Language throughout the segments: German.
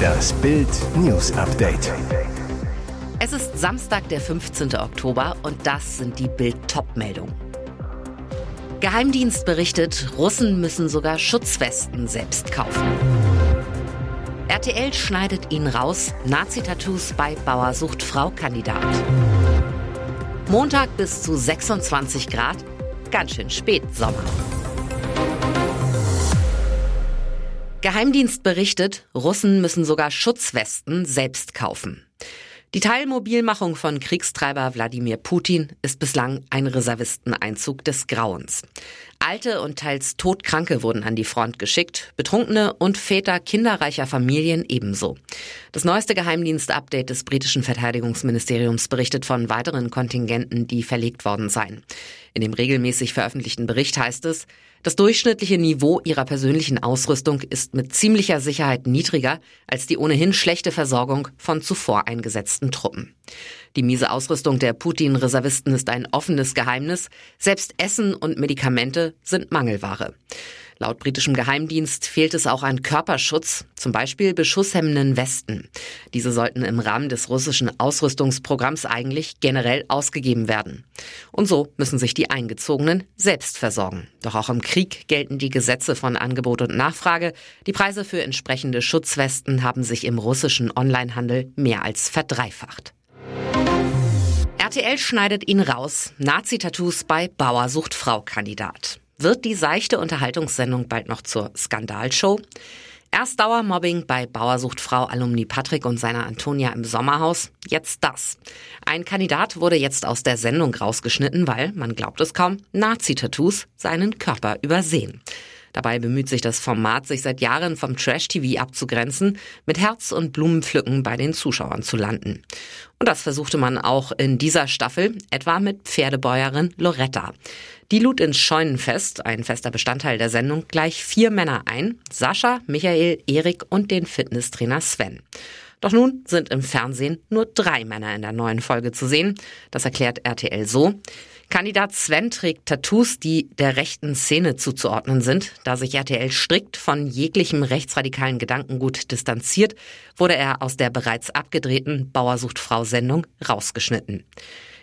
Das Bild News Update. Es ist Samstag, der 15. Oktober und das sind die Bild Top-Meldungen. Geheimdienst berichtet, Russen müssen sogar Schutzwesten selbst kaufen. RTL schneidet ihn raus. Nazi-Tattoos bei Bauer sucht Frau-Kandidat. Montag bis zu 26 Grad. Ganz schön spät Sommer. Geheimdienst berichtet, Russen müssen sogar Schutzwesten selbst kaufen. Die Teilmobilmachung von Kriegstreiber Wladimir Putin ist bislang ein Reservisteneinzug des Grauens. Alte und teils Todkranke wurden an die Front geschickt, Betrunkene und Väter kinderreicher Familien ebenso. Das neueste Geheimdienst-Update des britischen Verteidigungsministeriums berichtet von weiteren Kontingenten, die verlegt worden seien. In dem regelmäßig veröffentlichten Bericht heißt es, das durchschnittliche Niveau ihrer persönlichen Ausrüstung ist mit ziemlicher Sicherheit niedriger als die ohnehin schlechte Versorgung von zuvor eingesetzten Truppen. Die miese Ausrüstung der Putin-Reservisten ist ein offenes Geheimnis. Selbst Essen und Medikamente sind Mangelware. Laut britischem Geheimdienst fehlt es auch an Körperschutz, zum Beispiel beschusshemmenden Westen. Diese sollten im Rahmen des russischen Ausrüstungsprogramms eigentlich generell ausgegeben werden. Und so müssen sich die Eingezogenen selbst versorgen. Doch auch im Krieg gelten die Gesetze von Angebot und Nachfrage. Die Preise für entsprechende Schutzwesten haben sich im russischen Onlinehandel mehr als verdreifacht. RTL schneidet ihn raus. Nazi-Tattoos bei Bauer sucht Frau-Kandidat. Wird die seichte Unterhaltungssendung bald noch zur Skandalshow? Erst Dauermobbing bei Bauersucht Frau Alumni Patrick und seiner Antonia im Sommerhaus. Jetzt das. Ein Kandidat wurde jetzt aus der Sendung rausgeschnitten, weil, man glaubt es kaum, Nazi-Tattoos seinen Körper übersehen. Dabei bemüht sich das Format, sich seit Jahren vom Trash-TV abzugrenzen, mit Herz und Blumenpflücken bei den Zuschauern zu landen. Und das versuchte man auch in dieser Staffel, etwa mit Pferdebäuerin Loretta. Die lud ins Scheunenfest, ein fester Bestandteil der Sendung, gleich vier Männer ein. Sascha, Michael, Erik und den Fitnesstrainer Sven. Doch nun sind im Fernsehen nur drei Männer in der neuen Folge zu sehen. Das erklärt RTL so. Kandidat Sven trägt Tattoos, die der rechten Szene zuzuordnen sind. Da sich RTL strikt von jeglichem rechtsradikalen Gedankengut distanziert, wurde er aus der bereits abgedrehten Bauersucht Frau Sendung rausgeschnitten.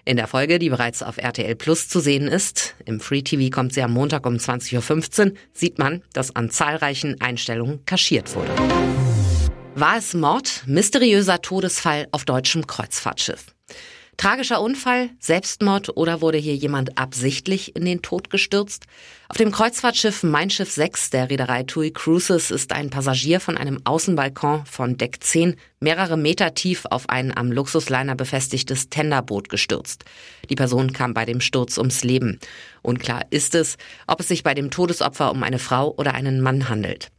In der Folge, die bereits auf RTL Plus zu sehen ist, im Free TV kommt sie am Montag um 20.15 Uhr, sieht man, dass an zahlreichen Einstellungen kaschiert wurde. War es Mord? Mysteriöser Todesfall auf deutschem Kreuzfahrtschiff. Tragischer Unfall, Selbstmord oder wurde hier jemand absichtlich in den Tod gestürzt? Auf dem Kreuzfahrtschiff Mein Schiff 6 der Reederei TUI Cruises ist ein Passagier von einem Außenbalkon von Deck 10 mehrere Meter tief auf ein am Luxusliner befestigtes Tenderboot gestürzt. Die Person kam bei dem Sturz ums Leben. Unklar ist es, ob es sich bei dem Todesopfer um eine Frau oder einen Mann handelt.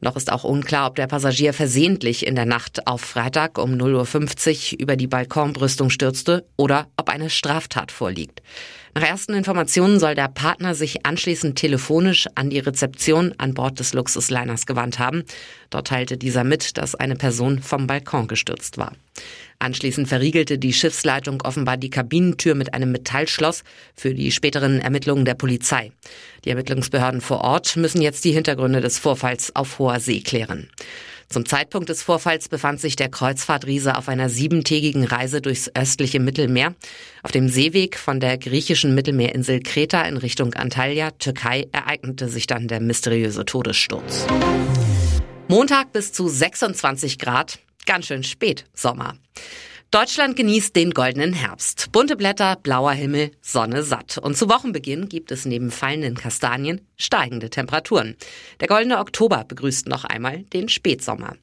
Noch ist auch unklar, ob der Passagier versehentlich in der Nacht auf Freitag um 0.50 Uhr über die Balkonbrüstung stürzte oder ob eine Straftat vorliegt. Nach ersten Informationen soll der Partner sich anschließend telefonisch an die Rezeption an Bord des Luxusliners gewandt haben. Dort teilte dieser mit, dass eine Person vom Balkon gestürzt war. Anschließend verriegelte die Schiffsleitung offenbar die Kabinentür mit einem Metallschloss für die späteren Ermittlungen der Polizei. Die Ermittlungsbehörden vor Ort müssen jetzt die Hintergründe des Vorfalls auf hoher See klären. Zum Zeitpunkt des Vorfalls befand sich der Kreuzfahrtriese auf einer siebentägigen Reise durchs östliche Mittelmeer. Auf dem Seeweg von der griechischen Mittelmeerinsel Kreta in Richtung Antalya, Türkei, ereignete sich dann der mysteriöse Todessturz. Montag bis zu 26 Grad, ganz schön spät Sommer. Deutschland genießt den goldenen Herbst. Bunte Blätter, blauer Himmel, Sonne satt. Und zu Wochenbeginn gibt es neben fallenden Kastanien steigende Temperaturen. Der goldene Oktober begrüßt noch einmal den Spätsommer.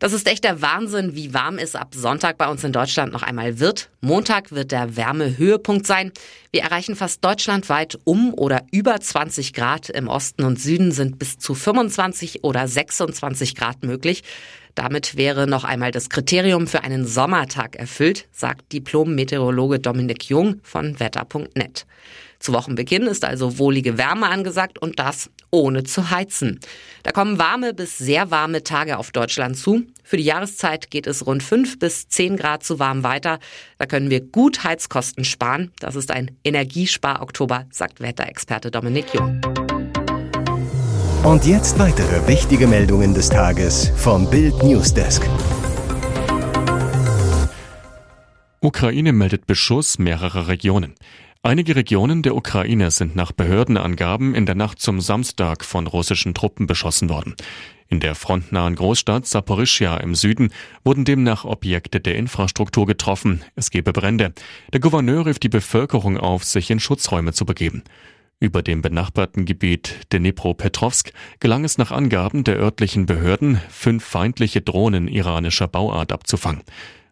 Das ist echt der Wahnsinn, wie warm es ab Sonntag bei uns in Deutschland noch einmal wird. Montag wird der Wärmehöhepunkt sein. Wir erreichen fast deutschlandweit um oder über 20 Grad. Im Osten und Süden sind bis zu 25 oder 26 Grad möglich. Damit wäre noch einmal das Kriterium für einen Sommertag erfüllt, sagt Diplom-Meteorologe Dominik Jung von wetter.net. Zu Wochenbeginn ist also wohlige Wärme angesagt und das ohne zu heizen. Da kommen warme bis sehr warme Tage auf Deutschland zu. Für die Jahreszeit geht es rund 5 bis 10 Grad zu warm weiter. Da können wir gut Heizkosten sparen. Das ist ein Energiespar-Oktober, sagt Wetterexperte Dominik Jung. Und jetzt weitere wichtige Meldungen des Tages vom Bild Newsdesk. Ukraine meldet Beschuss mehrerer Regionen. Einige Regionen der Ukraine sind nach Behördenangaben in der Nacht zum Samstag von russischen Truppen beschossen worden. In der frontnahen Großstadt Saporischia im Süden wurden demnach Objekte der Infrastruktur getroffen. Es gebe Brände. Der Gouverneur rief die Bevölkerung auf, sich in Schutzräume zu begeben. Über dem benachbarten Gebiet Dnipropetrovsk gelang es nach Angaben der örtlichen Behörden, fünf feindliche Drohnen iranischer Bauart abzufangen.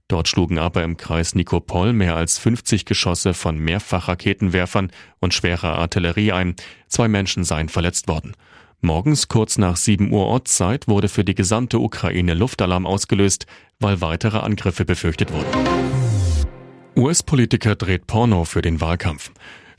Dort schlugen aber im Kreis Nikopol mehr als 50 Geschosse von Mehrfachraketenwerfern und schwerer Artillerie ein. Zwei Menschen seien verletzt worden. Morgens kurz nach 7 Uhr Ortszeit wurde für die gesamte Ukraine Luftalarm ausgelöst, weil weitere Angriffe befürchtet wurden. US-Politiker dreht Porno für den Wahlkampf.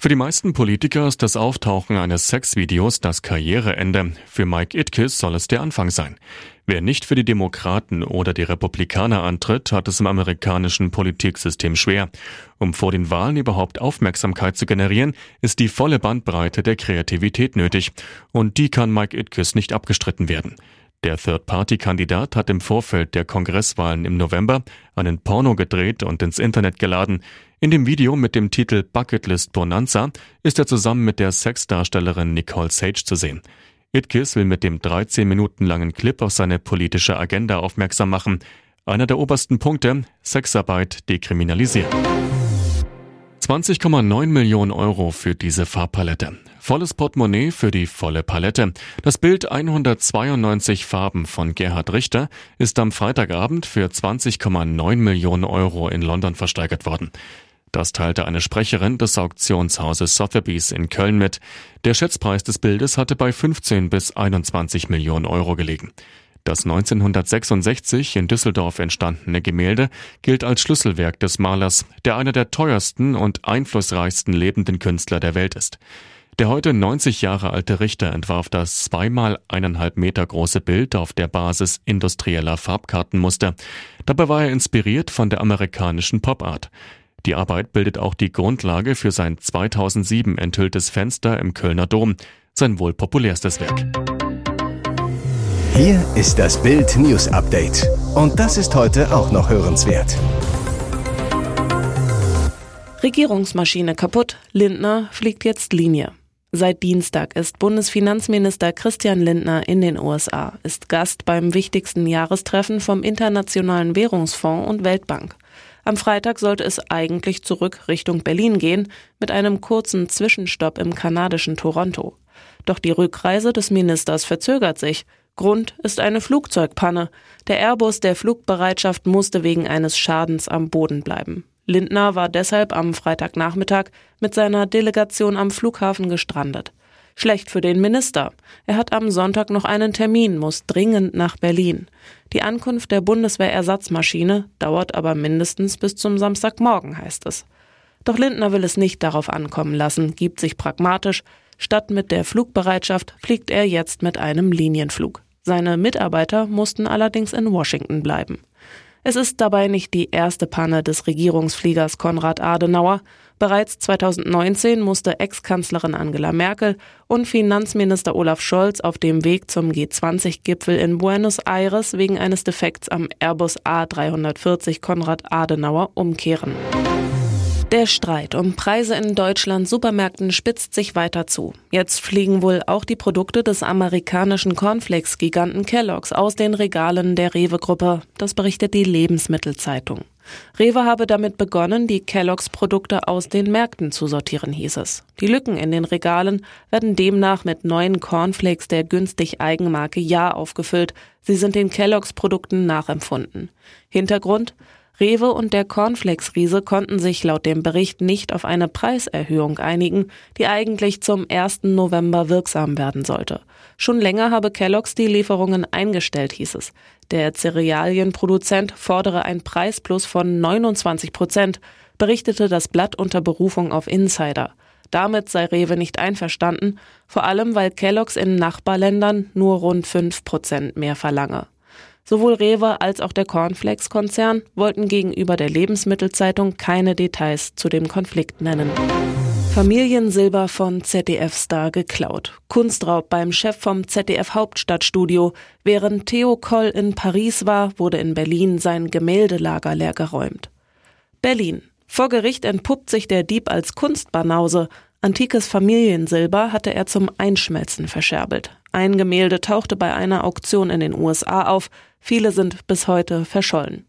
Für die meisten Politiker ist das Auftauchen eines Sexvideos das Karriereende. Für Mike Itkis soll es der Anfang sein. Wer nicht für die Demokraten oder die Republikaner antritt, hat es im amerikanischen Politiksystem schwer. Um vor den Wahlen überhaupt Aufmerksamkeit zu generieren, ist die volle Bandbreite der Kreativität nötig. Und die kann Mike Itkis nicht abgestritten werden. Der Third-Party-Kandidat hat im Vorfeld der Kongresswahlen im November einen Porno gedreht und ins Internet geladen. In dem Video mit dem Titel Bucketlist Bonanza ist er zusammen mit der Sexdarstellerin Nicole Sage zu sehen. Itkis will mit dem 13 Minuten langen Clip auf seine politische Agenda aufmerksam machen. Einer der obersten Punkte, Sexarbeit dekriminalisieren. 20,9 Millionen Euro für diese Farbpalette. Volles Portemonnaie für die volle Palette. Das Bild 192 Farben von Gerhard Richter ist am Freitagabend für 20,9 Millionen Euro in London versteigert worden. Das teilte eine Sprecherin des Auktionshauses Sotheby's in Köln mit. Der Schätzpreis des Bildes hatte bei 15 bis 21 Millionen Euro gelegen. Das 1966 in Düsseldorf entstandene Gemälde gilt als Schlüsselwerk des Malers, der einer der teuersten und einflussreichsten lebenden Künstler der Welt ist. Der heute 90 Jahre alte Richter entwarf das zweimal eineinhalb Meter große Bild auf der Basis industrieller Farbkartenmuster. Dabei war er inspiriert von der amerikanischen Popart. Die Arbeit bildet auch die Grundlage für sein 2007 enthülltes Fenster im Kölner Dom, sein wohl populärstes Werk. Hier ist das Bild News Update. Und das ist heute auch noch hörenswert. Regierungsmaschine kaputt, Lindner fliegt jetzt Linie. Seit Dienstag ist Bundesfinanzminister Christian Lindner in den USA, ist Gast beim wichtigsten Jahrestreffen vom Internationalen Währungsfonds und Weltbank. Am Freitag sollte es eigentlich zurück Richtung Berlin gehen, mit einem kurzen Zwischenstopp im kanadischen Toronto. Doch die Rückreise des Ministers verzögert sich. Grund ist eine Flugzeugpanne. Der Airbus der Flugbereitschaft musste wegen eines Schadens am Boden bleiben. Lindner war deshalb am Freitagnachmittag mit seiner Delegation am Flughafen gestrandet. Schlecht für den Minister. Er hat am Sonntag noch einen Termin, muss dringend nach Berlin. Die Ankunft der Bundeswehrersatzmaschine dauert aber mindestens bis zum Samstagmorgen, heißt es. Doch Lindner will es nicht darauf ankommen lassen, gibt sich pragmatisch. Statt mit der Flugbereitschaft fliegt er jetzt mit einem Linienflug. Seine Mitarbeiter mussten allerdings in Washington bleiben. Es ist dabei nicht die erste Panne des Regierungsfliegers Konrad Adenauer. Bereits 2019 musste Ex-Kanzlerin Angela Merkel und Finanzminister Olaf Scholz auf dem Weg zum G20-Gipfel in Buenos Aires wegen eines Defekts am Airbus A340 Konrad Adenauer umkehren. Der Streit um Preise in Deutschland Supermärkten spitzt sich weiter zu. Jetzt fliegen wohl auch die Produkte des amerikanischen Cornflakes-Giganten Kellogg's aus den Regalen der Rewe-Gruppe. Das berichtet die Lebensmittelzeitung. Rewe habe damit begonnen, die Kellogg's Produkte aus den Märkten zu sortieren, hieß es. Die Lücken in den Regalen werden demnach mit neuen Cornflakes der günstig Eigenmarke Ja aufgefüllt. Sie sind den Kellogg's Produkten nachempfunden. Hintergrund? Rewe und der Cornflakes-Riese konnten sich laut dem Bericht nicht auf eine Preiserhöhung einigen, die eigentlich zum 1. November wirksam werden sollte. Schon länger habe Kellogg's die Lieferungen eingestellt, hieß es. Der Cerealienproduzent fordere ein Preisplus von 29 Prozent, berichtete das Blatt unter Berufung auf Insider. Damit sei Rewe nicht einverstanden, vor allem weil Kellogg's in Nachbarländern nur rund 5 Prozent mehr verlange. Sowohl Rewe als auch der Cornflakes-Konzern wollten gegenüber der Lebensmittelzeitung keine Details zu dem Konflikt nennen. Familiensilber von ZDF-Star geklaut. Kunstraub beim Chef vom ZDF Hauptstadtstudio. Während Theo Koll in Paris war, wurde in Berlin sein Gemäldelager leergeräumt. Berlin. Vor Gericht entpuppt sich der Dieb als Kunstbanause. Antikes Familiensilber hatte er zum Einschmelzen verscherbelt. Ein Gemälde tauchte bei einer Auktion in den USA auf. Viele sind bis heute verschollen.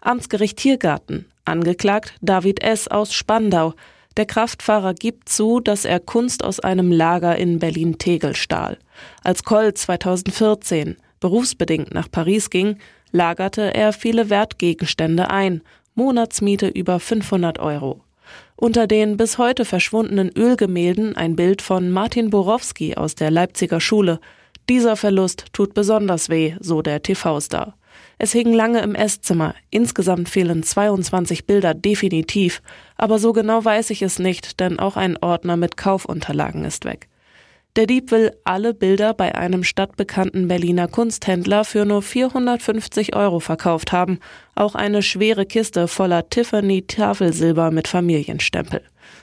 Amtsgericht Tiergarten. Angeklagt David S. aus Spandau. Der Kraftfahrer gibt zu, dass er Kunst aus einem Lager in Berlin-Tegel stahl. Als Koll 2014 berufsbedingt nach Paris ging, lagerte er viele Wertgegenstände ein, Monatsmiete über 500 Euro. Unter den bis heute verschwundenen Ölgemälden ein Bild von Martin Borowski aus der Leipziger Schule. Dieser Verlust tut besonders weh, so der TV-Star. Es hing lange im Esszimmer. Insgesamt fehlen 22 Bilder definitiv. Aber so genau weiß ich es nicht, denn auch ein Ordner mit Kaufunterlagen ist weg. Der Dieb will alle Bilder bei einem stadtbekannten Berliner Kunsthändler für nur 450 Euro verkauft haben. Auch eine schwere Kiste voller Tiffany Tafelsilber mit Familienstempel.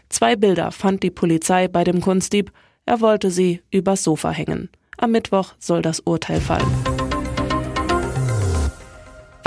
Zwei Bilder fand die Polizei bei dem Kunstdieb. Er wollte sie übers Sofa hängen. Am Mittwoch soll das Urteil fallen.